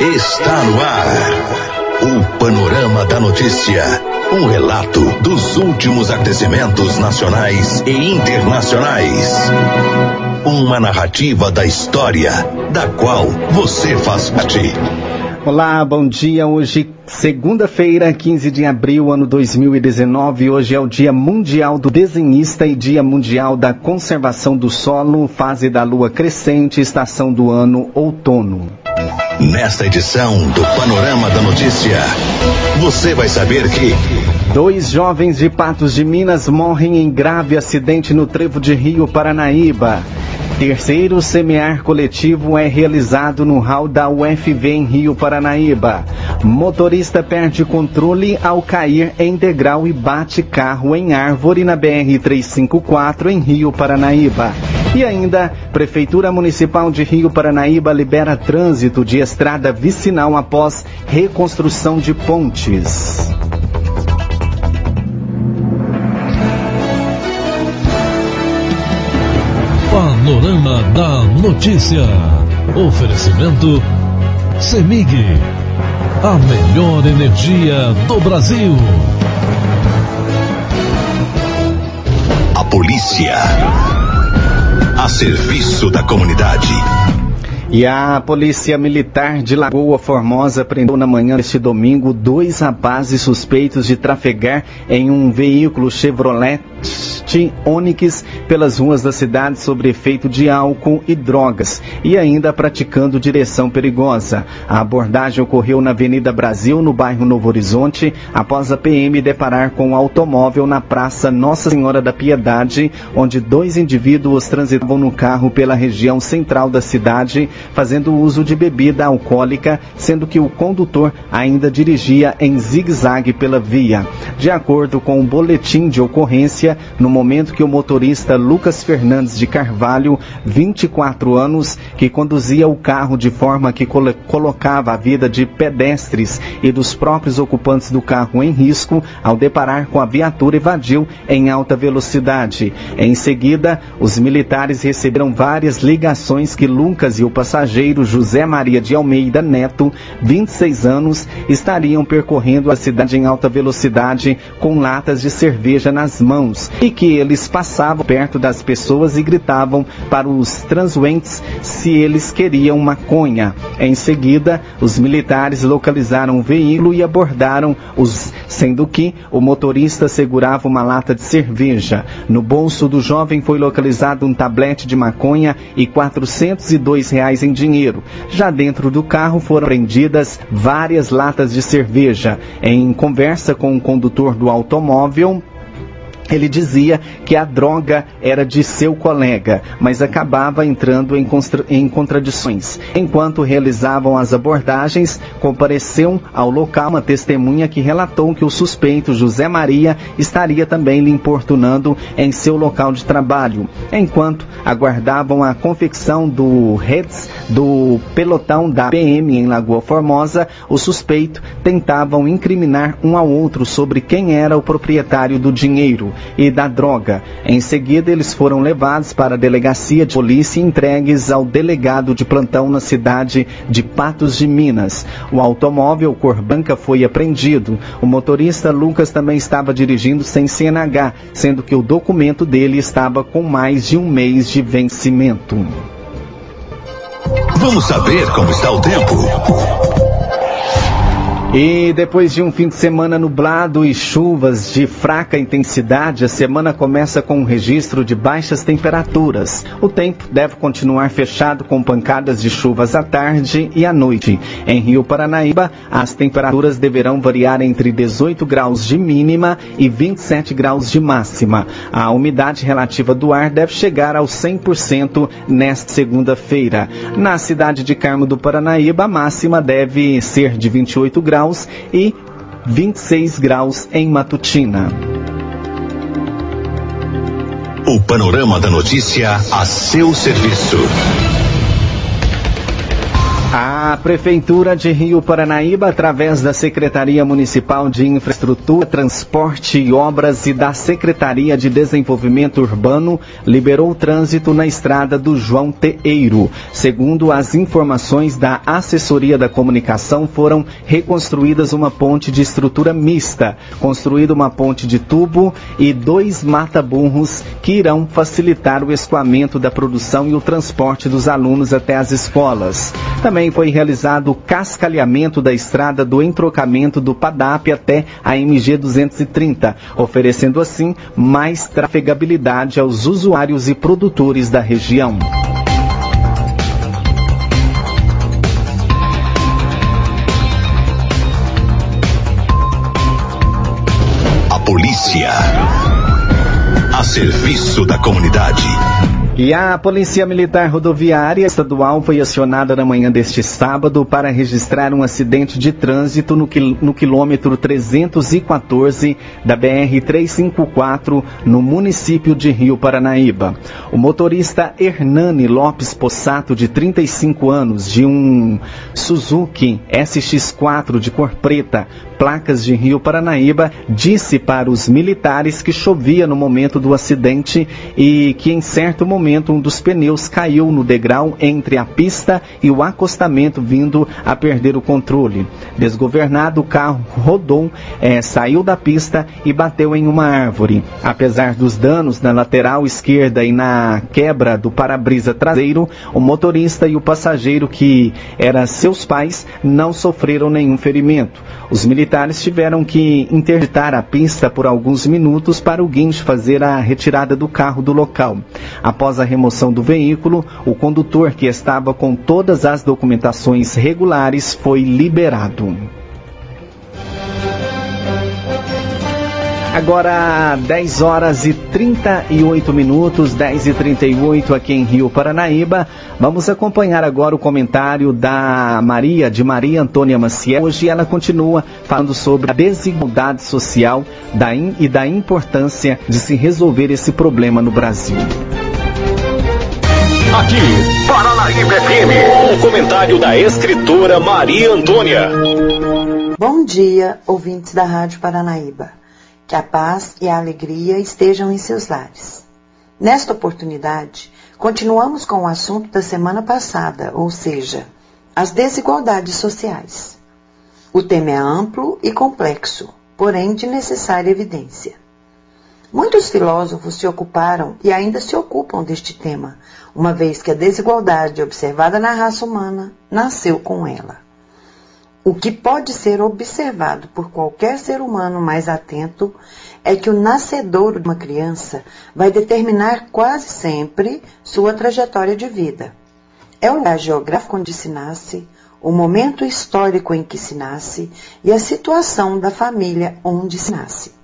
está no ar. O Panorama da Notícia. Um relato dos últimos acontecimentos nacionais e internacionais. Uma narrativa da história, da qual você faz parte. Olá, bom dia. Hoje, segunda-feira, 15 de abril, ano 2019. Hoje é o Dia Mundial do Desenhista e Dia Mundial da Conservação do Solo, fase da lua crescente, estação do ano outono. Nesta edição do Panorama da Notícia, você vai saber que. Dois jovens de Patos de Minas morrem em grave acidente no trevo de Rio Paranaíba. Terceiro semear coletivo é realizado no hall da UFV em Rio Paranaíba. Motorista perde controle ao cair em degrau e bate carro em árvore na BR 354 em Rio Paranaíba. E ainda, Prefeitura Municipal de Rio Paranaíba libera trânsito de estrada vicinal após reconstrução de pontes. Panorama da Notícia. Oferecimento CEMIG. A melhor energia do Brasil. A polícia. A serviço da comunidade. E a Polícia Militar de Lagoa Formosa prendeu na manhã deste domingo dois rapazes suspeitos de trafegar em um veículo Chevrolet Onix pelas ruas da cidade sob efeito de álcool e drogas e ainda praticando direção perigosa. A abordagem ocorreu na Avenida Brasil, no bairro Novo Horizonte, após a PM deparar com um automóvel na Praça Nossa Senhora da Piedade, onde dois indivíduos transitavam no carro pela região central da cidade, fazendo uso de bebida alcoólica, sendo que o condutor ainda dirigia em zigue-zague pela via. De acordo com o boletim de ocorrência, no momento que o motorista Lucas Fernandes de Carvalho, 24 anos, que conduzia o carro de forma que colo colocava a vida de pedestres e dos próprios ocupantes do carro em risco, ao deparar com a viatura, evadiu em alta velocidade. Em seguida, os militares receberam várias ligações que Lucas e o passageiro José Maria de Almeida Neto, 26 anos, estariam percorrendo a cidade em alta velocidade com latas de cerveja nas mãos e que eles passavam perto das pessoas e gritavam para os transuentes se eles queriam maconha. Em seguida, os militares localizaram o veículo e abordaram os, sendo que o motorista segurava uma lata de cerveja. No bolso do jovem foi localizado um tablete de maconha e 402 reais em dinheiro. Já dentro do carro foram prendidas várias latas de cerveja. Em conversa com o condutor do automóvel, ele dizia que a droga era de seu colega, mas acabava entrando em, em, contradições. Enquanto realizavam as abordagens, compareceu ao local uma testemunha que relatou que o suspeito José Maria estaria também lhe importunando em seu local de trabalho. Enquanto aguardavam a confecção do REDS do pelotão da PM em Lagoa Formosa, o suspeito tentavam incriminar um ao outro sobre quem era o proprietário do dinheiro e da droga. Em seguida, eles foram levados para a delegacia de polícia e entregues ao delegado de plantão na cidade de Patos de Minas. O automóvel cor branca foi apreendido. O motorista Lucas também estava dirigindo sem CNH, sendo que o documento dele estava com mais de um mês de vencimento. Vamos saber como está o tempo. E depois de um fim de semana nublado e chuvas de fraca intensidade, a semana começa com um registro de baixas temperaturas. O tempo deve continuar fechado com pancadas de chuvas à tarde e à noite. Em Rio Paranaíba, as temperaturas deverão variar entre 18 graus de mínima e 27 graus de máxima. A umidade relativa do ar deve chegar aos 100% nesta segunda-feira. Na cidade de Carmo do Paranaíba, a máxima deve ser de 28 graus graus e 26 graus em Matutina. O panorama da notícia a seu serviço. A Prefeitura de Rio Paranaíba, através da Secretaria Municipal de Infraestrutura, Transporte e Obras e da Secretaria de Desenvolvimento Urbano, liberou o trânsito na estrada do João Teeiro. Segundo as informações da Assessoria da Comunicação, foram reconstruídas uma ponte de estrutura mista, construída uma ponte de tubo e dois mata-burros que irão facilitar o escoamento da produção e o transporte dos alunos até as escolas. Também foi realizado o cascalhamento da estrada do entrocamento do PADAP até a MG 230, oferecendo assim mais trafegabilidade aos usuários e produtores da região. A polícia a serviço da comunidade. E a Polícia Militar Rodoviária Estadual foi acionada na manhã deste sábado para registrar um acidente de trânsito no, quil no quilômetro 314 da BR-354, no município de Rio Paranaíba. O motorista Hernani Lopes Possato, de 35 anos, de um Suzuki SX4 de cor preta, placas de Rio Paranaíba, disse para os militares que chovia no momento do acidente e que em certo momento um dos pneus caiu no degrau entre a pista e o acostamento, vindo a perder o controle. Desgovernado, o carro rodou, é, saiu da pista e bateu em uma árvore. Apesar dos danos na lateral esquerda e na quebra do para-brisa traseiro, o motorista e o passageiro, que eram seus pais, não sofreram nenhum ferimento. Os militares tiveram que interditar a pista por alguns minutos para o guincho fazer a retirada do carro do local. Após a remoção do veículo, o condutor, que estava com todas as documentações regulares, foi liberado. Agora 10 horas e 38 minutos, 10 e 38 aqui em Rio Paranaíba. Vamos acompanhar agora o comentário da Maria, de Maria Antônia Maciel. Hoje ela continua falando sobre a desigualdade social da in, e da importância de se resolver esse problema no Brasil. Aqui, Paranaíba FM, um comentário da escritora Maria Antônia. Bom dia, ouvintes da Rádio Paranaíba. Que a paz e a alegria estejam em seus lares. Nesta oportunidade, continuamos com o assunto da semana passada, ou seja, as desigualdades sociais. O tema é amplo e complexo, porém de necessária evidência. Muitos filósofos se ocuparam e ainda se ocupam deste tema, uma vez que a desigualdade observada na raça humana nasceu com ela. O que pode ser observado por qualquer ser humano mais atento é que o nascedouro de uma criança vai determinar quase sempre sua trajetória de vida. É o lugar geográfico onde se nasce, o momento histórico em que se nasce e a situação da família onde se nasce.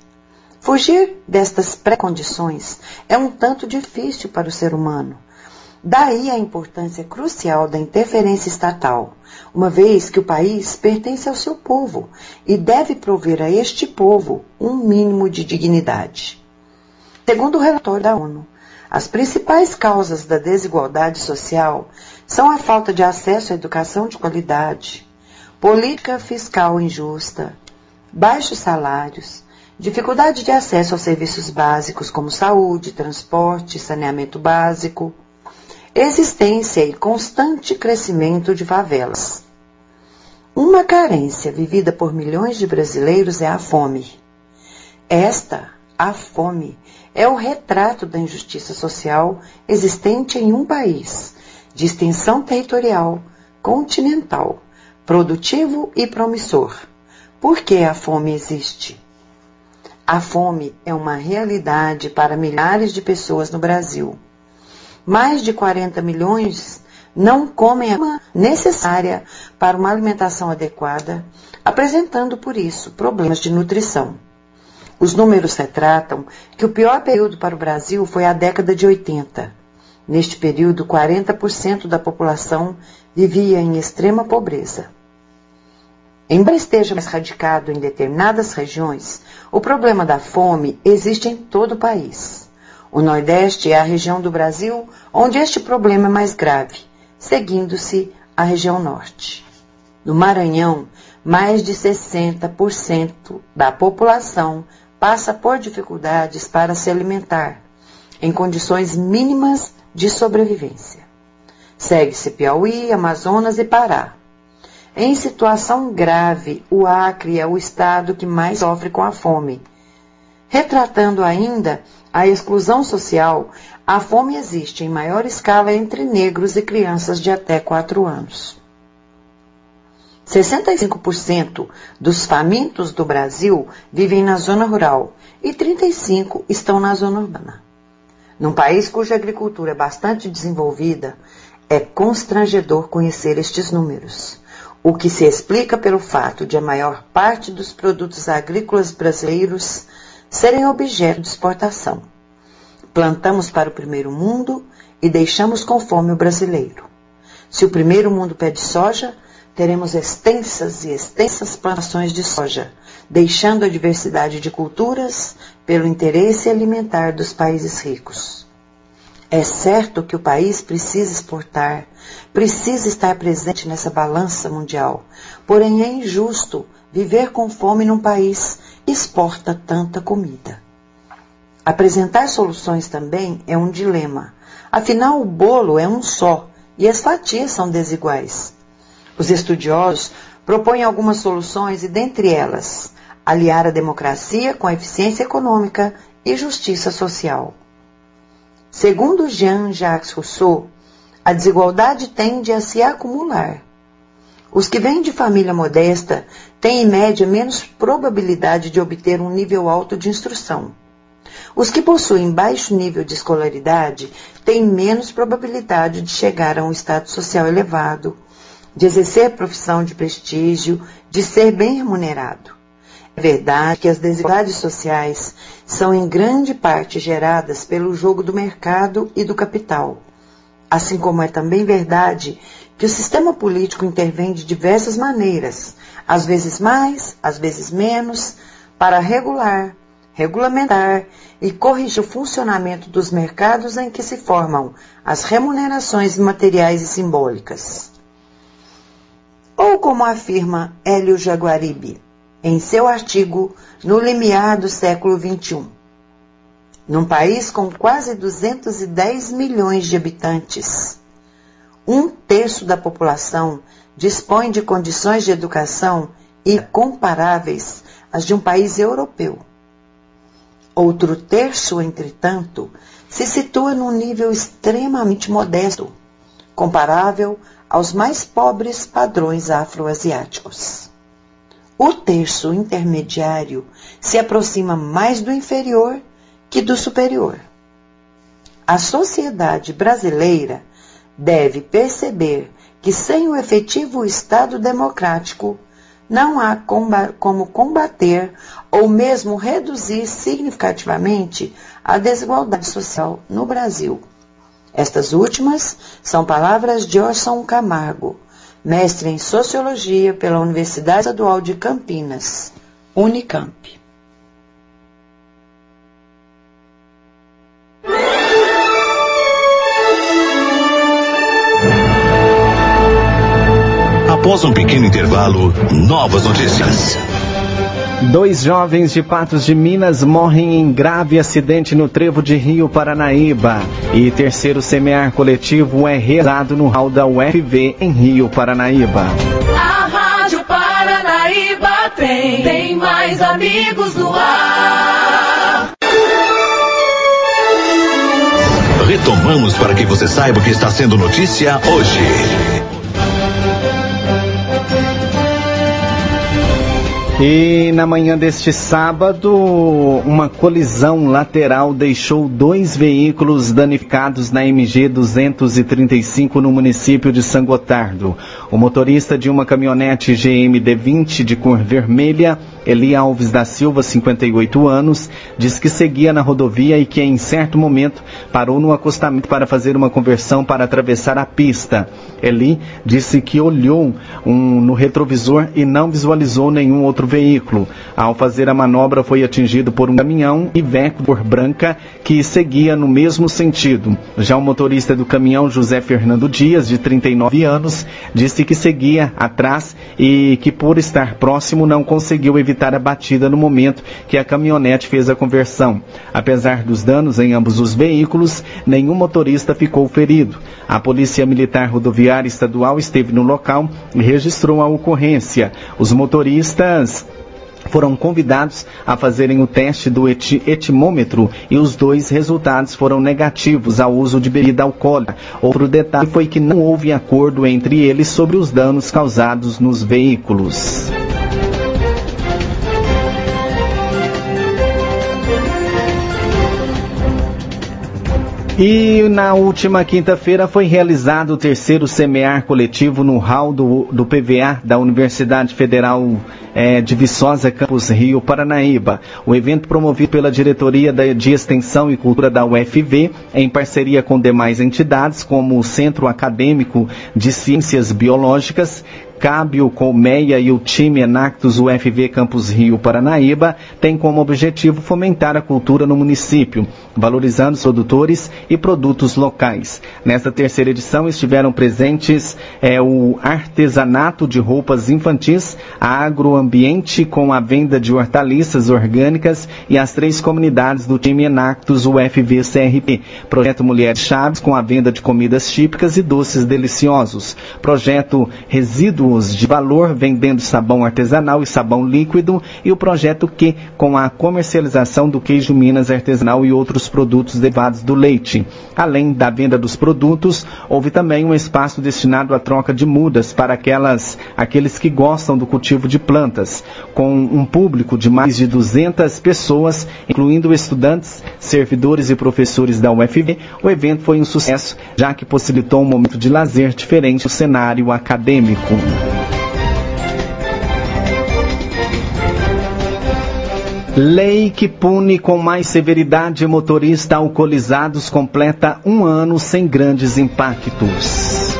Fugir destas pré-condições é um tanto difícil para o ser humano. Daí a importância crucial da interferência estatal uma vez que o país pertence ao seu povo e deve prover a este povo um mínimo de dignidade. Segundo o relatório da ONU, as principais causas da desigualdade social são a falta de acesso à educação de qualidade, política fiscal injusta, baixos salários, dificuldade de acesso aos serviços básicos como saúde, transporte, saneamento básico, existência e constante crescimento de favelas. Uma carência vivida por milhões de brasileiros é a fome. Esta, a fome, é o retrato da injustiça social existente em um país de extensão territorial, continental, produtivo e promissor. Por que a fome existe? A fome é uma realidade para milhares de pessoas no Brasil. Mais de 40 milhões não comem a necessária para uma alimentação adequada, apresentando por isso problemas de nutrição. Os números retratam que o pior período para o Brasil foi a década de 80. Neste período, 40% da população vivia em extrema pobreza. Embora esteja mais radicado em determinadas regiões, o problema da fome existe em todo o país. O Nordeste é a região do Brasil onde este problema é mais grave seguindo-se a região norte. No Maranhão, mais de 60% da população passa por dificuldades para se alimentar, em condições mínimas de sobrevivência. Segue-se Piauí, Amazonas e Pará. Em situação grave, o Acre é o estado que mais sofre com a fome. Retratando ainda a exclusão social, a fome existe em maior escala entre negros e crianças de até 4 anos. 65% dos famintos do Brasil vivem na zona rural e 35% estão na zona urbana. Num país cuja agricultura é bastante desenvolvida, é constrangedor conhecer estes números, o que se explica pelo fato de a maior parte dos produtos agrícolas brasileiros serem objeto de exportação. Plantamos para o primeiro mundo e deixamos com fome o brasileiro. Se o primeiro mundo pede soja, teremos extensas e extensas plantações de soja, deixando a diversidade de culturas pelo interesse alimentar dos países ricos. É certo que o país precisa exportar, precisa estar presente nessa balança mundial, porém é injusto viver com fome num país exporta tanta comida. Apresentar soluções também é um dilema. Afinal, o bolo é um só e as fatias são desiguais. Os estudiosos propõem algumas soluções e, dentre elas, aliar a democracia com a eficiência econômica e justiça social. Segundo Jean-Jacques Rousseau, a desigualdade tende a se acumular. Os que vêm de família modesta têm, em média, menos probabilidade de obter um nível alto de instrução. Os que possuem baixo nível de escolaridade têm menos probabilidade de chegar a um status social elevado, de exercer profissão de prestígio, de ser bem remunerado. É verdade que as desigualdades sociais são em grande parte geradas pelo jogo do mercado e do capital. Assim como é também verdade que o sistema político intervém de diversas maneiras, às vezes mais, às vezes menos, para regular, regulamentar e corrigir o funcionamento dos mercados em que se formam as remunerações materiais e simbólicas. Ou como afirma Hélio Jaguaribe em seu artigo No Limiar do Século XXI, num país com quase 210 milhões de habitantes, um terço da população dispõe de condições de educação incomparáveis às de um país europeu. Outro terço, entretanto, se situa num nível extremamente modesto, comparável aos mais pobres padrões afroasiáticos. O terço intermediário se aproxima mais do inferior que do superior. A sociedade brasileira deve perceber que sem o efetivo Estado democrático não há como combater ou mesmo reduzir significativamente a desigualdade social no Brasil. Estas últimas são palavras de Orson Camargo, mestre em Sociologia pela Universidade Estadual de Campinas, Unicamp. Após um pequeno intervalo, novas notícias. Dois jovens de Patos de Minas morrem em grave acidente no trevo de Rio Paranaíba. E terceiro semear coletivo é realizado no hall da UFV em Rio Paranaíba. A Rádio Paranaíba tem, tem mais amigos no ar. Retomamos para que você saiba o que está sendo notícia hoje. E na manhã deste sábado, uma colisão lateral deixou dois veículos danificados na MG 235 no município de Sangotardo. O motorista de uma caminhonete GM D20 de cor vermelha Eli Alves da Silva, 58 anos, diz que seguia na rodovia e que em certo momento parou no acostamento para fazer uma conversão para atravessar a pista. Eli disse que olhou um, no retrovisor e não visualizou nenhum outro veículo. Ao fazer a manobra foi atingido por um caminhão Iveco cor branca que seguia no mesmo sentido. Já o motorista do caminhão, José Fernando Dias, de 39 anos, disse que seguia atrás e que por estar próximo não conseguiu evitar a batida no momento que a caminhonete fez a conversão. Apesar dos danos em ambos os veículos, nenhum motorista ficou ferido. A Polícia Militar Rodoviária Estadual esteve no local e registrou a ocorrência. Os motoristas foram convidados a fazerem o teste do eti etimômetro e os dois resultados foram negativos ao uso de bebida alcoólica. Outro detalhe foi que não houve acordo entre eles sobre os danos causados nos veículos. E na última quinta-feira foi realizado o terceiro semear coletivo no hall do, do PVA da Universidade Federal é, de Viçosa, Campus Rio, Paranaíba. O evento promovido pela Diretoria de Extensão e Cultura da UFV, em parceria com demais entidades, como o Centro Acadêmico de Ciências Biológicas, Cábio, Colmeia e o time Enactus UFV Campus Rio Paranaíba tem como objetivo fomentar a cultura no município, valorizando os produtores e produtos locais. Nesta terceira edição estiveram presentes é, o artesanato de roupas infantis, a agroambiente com a venda de hortaliças orgânicas e as três comunidades do time Enactus UFV CRP. Projeto Mulheres Chaves com a venda de comidas típicas e doces deliciosos. Projeto Resíduos de valor vendendo sabão artesanal e sabão líquido e o projeto Q com a comercialização do queijo Minas artesanal e outros produtos derivados do leite. Além da venda dos produtos, houve também um espaço destinado à troca de mudas para aquelas, aqueles que gostam do cultivo de plantas, com um público de mais de 200 pessoas, incluindo estudantes, servidores e professores da UFV. O evento foi um sucesso, já que possibilitou um momento de lazer diferente no cenário acadêmico. Lei que pune com mais severidade motorista alcoolizados completa um ano sem grandes impactos.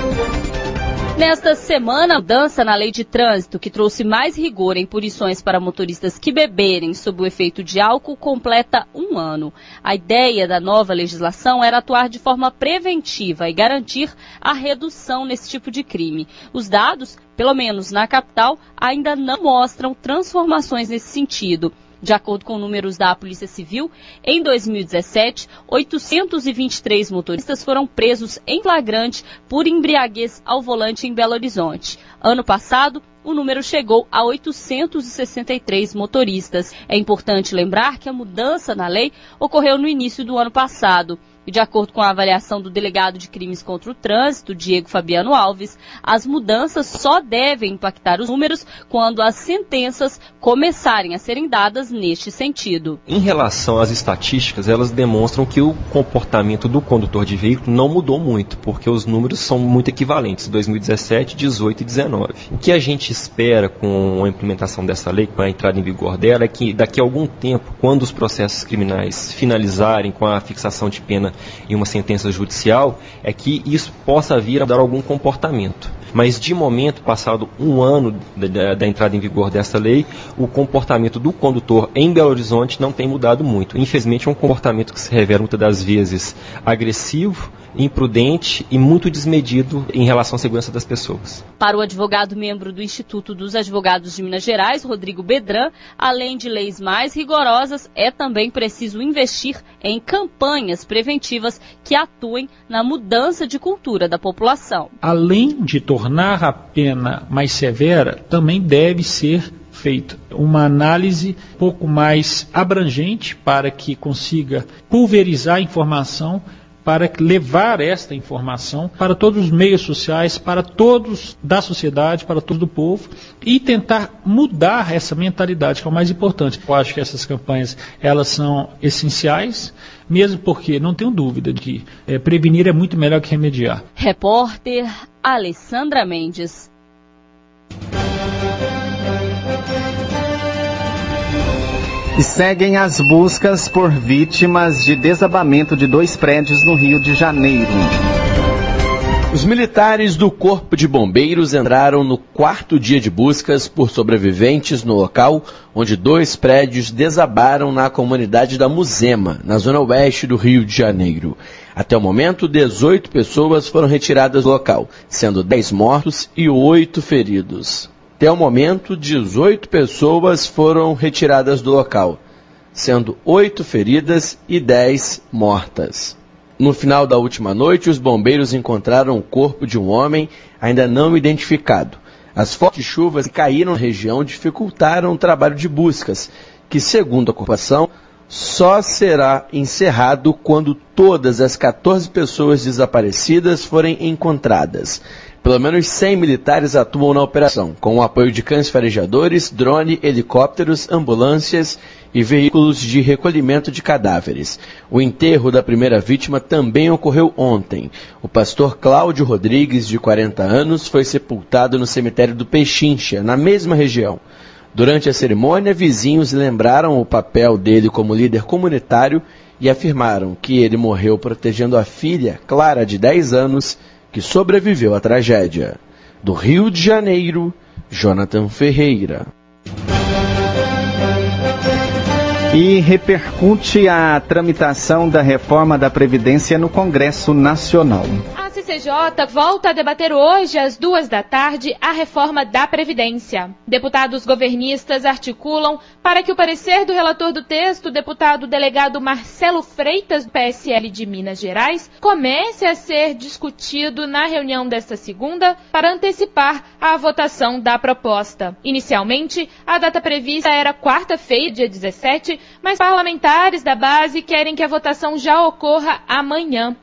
Nesta semana, a mudança na lei de trânsito, que trouxe mais rigor em punições para motoristas que beberem sob o efeito de álcool, completa um ano. A ideia da nova legislação era atuar de forma preventiva e garantir a redução nesse tipo de crime. Os dados, pelo menos na capital, ainda não mostram transformações nesse sentido. De acordo com números da Polícia Civil, em 2017, 823 motoristas foram presos em flagrante por embriaguez ao volante em Belo Horizonte. Ano passado, o número chegou a 863 motoristas. É importante lembrar que a mudança na lei ocorreu no início do ano passado. E de acordo com a avaliação do delegado de crimes contra o trânsito, Diego Fabiano Alves, as mudanças só devem impactar os números quando as sentenças começarem a serem dadas neste sentido. Em relação às estatísticas, elas demonstram que o comportamento do condutor de veículo não mudou muito, porque os números são muito equivalentes, 2017, 18 e 19. O que a gente espera com a implementação dessa lei, com a entrada em vigor dela, é que daqui a algum tempo, quando os processos criminais finalizarem com a fixação de pena em uma sentença judicial, é que isso possa vir a dar algum comportamento. Mas de momento, passado um ano da, da, entrada em vigor dessa lei, o comportamento do condutor em Belo Horizonte não tem mudado muito. Infelizmente, é um comportamento que se revela muitas das vezes agressivo, imprudente e muito desmedido em relação à segurança das pessoas. Para o advogado membro do Instituto dos Advogados de Minas Gerais, Rodrigo Bedran, além de leis mais rigorosas, é também preciso investir em campanhas preventivas que atuem na mudança de cultura da população. Além de tornar a pena mais severa, também deve ser feita uma análise um pouco mais abrangente para que consiga pulverizar a informação para levar esta informação para todos os meios sociais, para todos da sociedade, para todo o povo e tentar mudar essa mentalidade, que é o mais importante. Eu acho que essas campanhas elas são essenciais, mesmo porque não tenho dúvida de que é, prevenir é muito melhor que remediar. Repórter Alessandra Mendes. E seguem as buscas por vítimas de desabamento de dois prédios no Rio de Janeiro. Os militares do Corpo de Bombeiros entraram no quarto dia de buscas por sobreviventes no local onde dois prédios desabaram na comunidade da Muzema, na zona oeste do Rio de Janeiro. Até o momento, 18 pessoas foram retiradas do local, sendo 10 mortos e 8 feridos. Até o momento, 18 pessoas foram retiradas do local, sendo 8 feridas e 10 mortas. No final da última noite, os bombeiros encontraram o corpo de um homem ainda não identificado. As fortes chuvas que caíram na região dificultaram o trabalho de buscas, que, segundo a corporação, só será encerrado quando todas as 14 pessoas desaparecidas forem encontradas. Pelo menos 100 militares atuam na operação, com o apoio de cães farejadores, drone, helicópteros, ambulâncias e veículos de recolhimento de cadáveres. O enterro da primeira vítima também ocorreu ontem. O pastor Cláudio Rodrigues, de 40 anos, foi sepultado no cemitério do Pechincha, na mesma região. Durante a cerimônia, vizinhos lembraram o papel dele como líder comunitário e afirmaram que ele morreu protegendo a filha, Clara, de 10 anos, que sobreviveu à tragédia. Do Rio de Janeiro, Jonathan Ferreira. E repercute a tramitação da reforma da Previdência no Congresso Nacional. CCJ volta a debater hoje, às duas da tarde, a reforma da Previdência. Deputados governistas articulam para que o parecer do relator do texto, deputado delegado Marcelo Freitas, do PSL de Minas Gerais, comece a ser discutido na reunião desta segunda para antecipar a votação da proposta. Inicialmente, a data prevista era quarta-feira, dia 17, mas parlamentares da base querem que a votação já ocorra amanhã.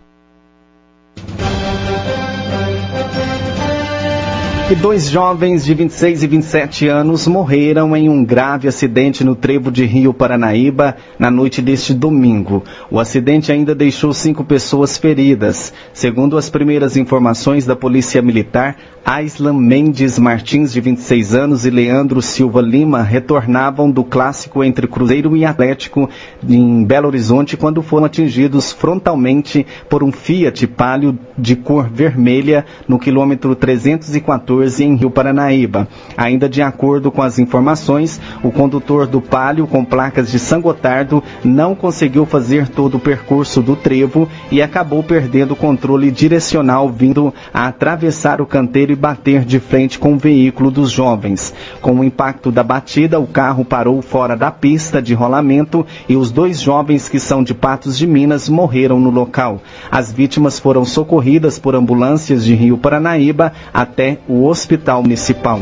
que dois jovens de 26 e 27 anos morreram em um grave acidente no trevo de Rio Paranaíba na noite deste domingo. O acidente ainda deixou cinco pessoas feridas. Segundo as primeiras informações da Polícia Militar, Aislan Mendes Martins, de 26 anos, e Leandro Silva Lima retornavam do clássico entre Cruzeiro e Atlético em Belo Horizonte quando foram atingidos frontalmente por um Fiat Palio de cor vermelha no quilômetro 314 em Rio Paranaíba. Ainda de acordo com as informações, o condutor do Palio com placas de São Gotardo não conseguiu fazer todo o percurso do trevo e acabou perdendo o controle direcional vindo a atravessar o canteiro e bater de frente com o veículo dos jovens. Com o impacto da batida, o carro parou fora da pista de rolamento e os dois jovens que são de Patos de Minas morreram no local. As vítimas foram socorridas por ambulâncias de Rio Paranaíba até o Hospital Municipal.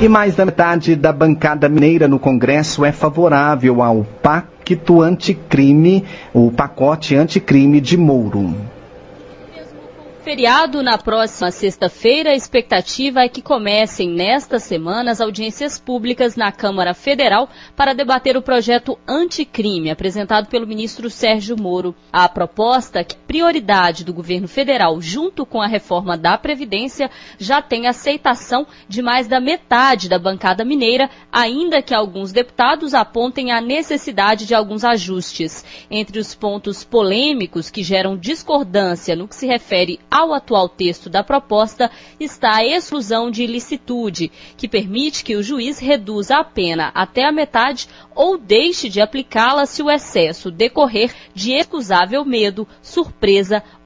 E mais da metade da bancada mineira no Congresso é favorável ao pacto anticrime, o pacote anticrime de Mouro. Feriado na próxima sexta-feira, a expectativa é que comecem nesta semana as audiências públicas na Câmara Federal para debater o projeto anticrime apresentado pelo ministro Sérgio Moro. A proposta, que é prioridade do governo federal junto com a reforma da Previdência, já tem aceitação de mais da metade da bancada mineira, ainda que alguns deputados apontem a necessidade de alguns ajustes. Entre os pontos polêmicos que geram discordância no que se refere ao atual texto da proposta está a exclusão de ilicitude, que permite que o juiz reduza a pena até a metade ou deixe de aplicá-la se o excesso decorrer de excusável medo, surpresa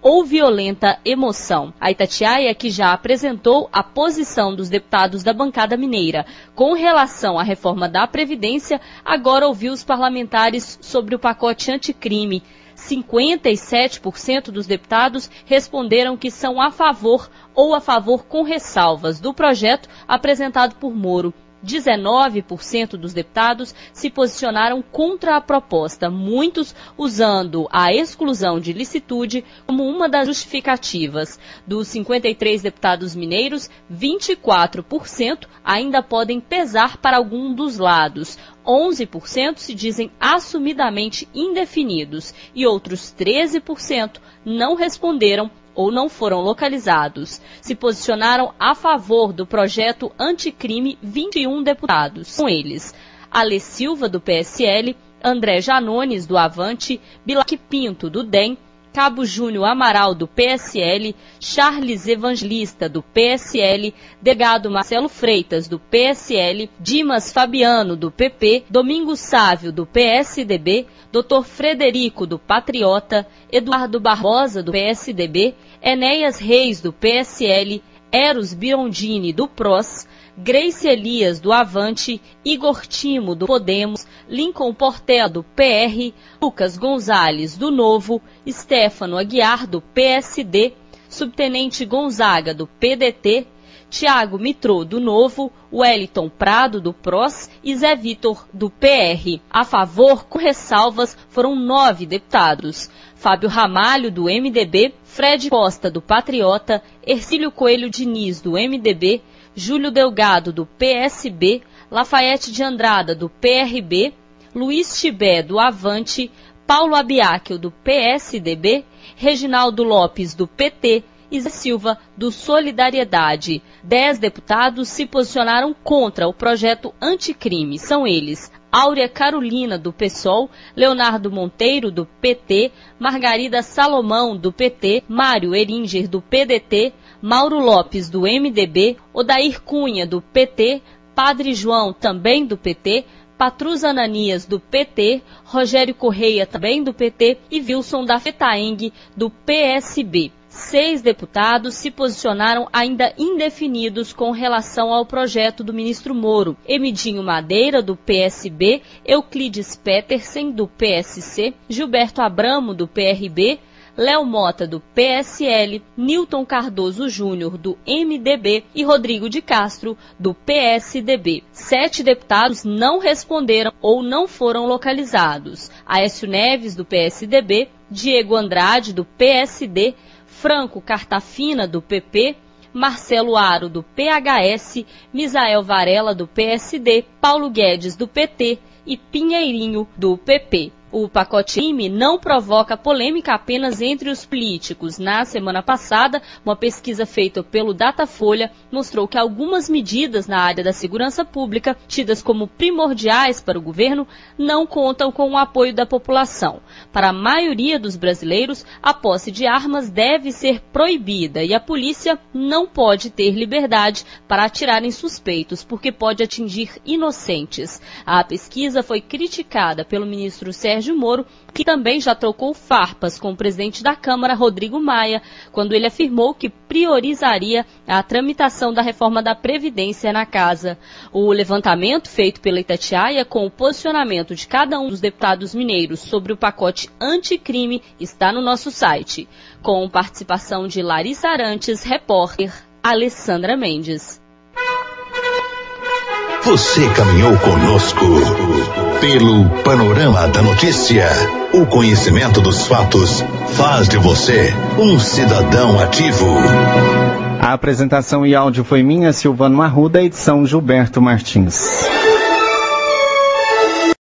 ou violenta emoção. A Itatiaia, que já apresentou a posição dos deputados da bancada mineira com relação à reforma da Previdência, agora ouviu os parlamentares sobre o pacote anticrime 57% dos deputados responderam que são a favor ou a favor com ressalvas do projeto apresentado por Moro. 19% dos deputados se posicionaram contra a proposta, muitos usando a exclusão de licitude como uma das justificativas. Dos 53 deputados mineiros, 24% ainda podem pesar para algum dos lados. 11% se dizem assumidamente indefinidos e outros 13% não responderam ou não foram localizados. Se posicionaram a favor do projeto anticrime 21 deputados. Com eles, Ale Silva, do PSL, André Janones, do Avante, Bilac Pinto, do DEM, Cabo Júnior Amaral, do PSL, Charles Evangelista, do PSL, Degado Marcelo Freitas, do PSL, Dimas Fabiano, do PP, Domingos Sávio, do PSDB, Dr. Frederico, do Patriota, Eduardo Barbosa, do PSDB, Enéas Reis, do PSL, Eros Birondini, do PROS, Grace Elias, do Avante, Igor Timo, do Podemos, Lincoln Portela, do PR, Lucas Gonzalez, do Novo, Stefano Aguiar, do PSD, Subtenente Gonzaga, do PDT, Tiago Mitrô, do Novo, Wellington Prado, do PROS e Zé Vitor, do PR. A favor, com ressalvas, foram nove deputados. Fábio Ramalho, do MDB, Fred Costa, do Patriota, Ercílio Coelho Diniz, do MDB, Júlio Delgado, do PSB, Lafayette de Andrada, do PRB, Luiz Tibé, do Avante, Paulo Abiáquio, do PSDB, Reginaldo Lopes, do PT e Silva, do Solidariedade. Dez deputados se posicionaram contra o projeto anticrime. São eles Áurea Carolina, do PSOL, Leonardo Monteiro, do PT, Margarida Salomão, do PT, Mário Eringer, do PDT, Mauro Lopes, do MDB, Odair Cunha, do PT, Padre João, também do PT, Patrus Ananias, do PT, Rogério Correia, também do PT, e Wilson da Fetaeng, do PSB. Seis deputados se posicionaram ainda indefinidos com relação ao projeto do ministro Moro. Emidinho Madeira, do PSB, Euclides Petersen, do PSC, Gilberto Abramo, do PRB, Léo Mota, do PSL, Newton Cardoso Júnior, do MDB e Rodrigo de Castro, do PSDB. Sete deputados não responderam ou não foram localizados. Aécio Neves, do PSDB, Diego Andrade, do PSD, Franco Cartafina, do PP, Marcelo Aro, do PHS, Misael Varela, do PSD, Paulo Guedes, do PT e Pinheirinho, do PP. O pacote IME não provoca polêmica apenas entre os políticos. Na semana passada, uma pesquisa feita pelo Datafolha mostrou que algumas medidas na área da segurança pública, tidas como primordiais para o governo, não contam com o apoio da população. Para a maioria dos brasileiros, a posse de armas deve ser proibida e a polícia não pode ter liberdade para atirar em suspeitos, porque pode atingir inocentes. A pesquisa foi criticada pelo ministro Sérgio Sérgio Moro, que também já trocou farpas com o presidente da Câmara, Rodrigo Maia, quando ele afirmou que priorizaria a tramitação da reforma da Previdência na casa. O levantamento feito pela Itatiaia com o posicionamento de cada um dos deputados mineiros sobre o pacote anticrime está no nosso site, com participação de Larissa Arantes, repórter Alessandra Mendes. Você caminhou conosco pelo panorama da notícia. O conhecimento dos fatos faz de você um cidadão ativo. A apresentação e áudio foi minha, Silvano Arruda, edição Gilberto Martins.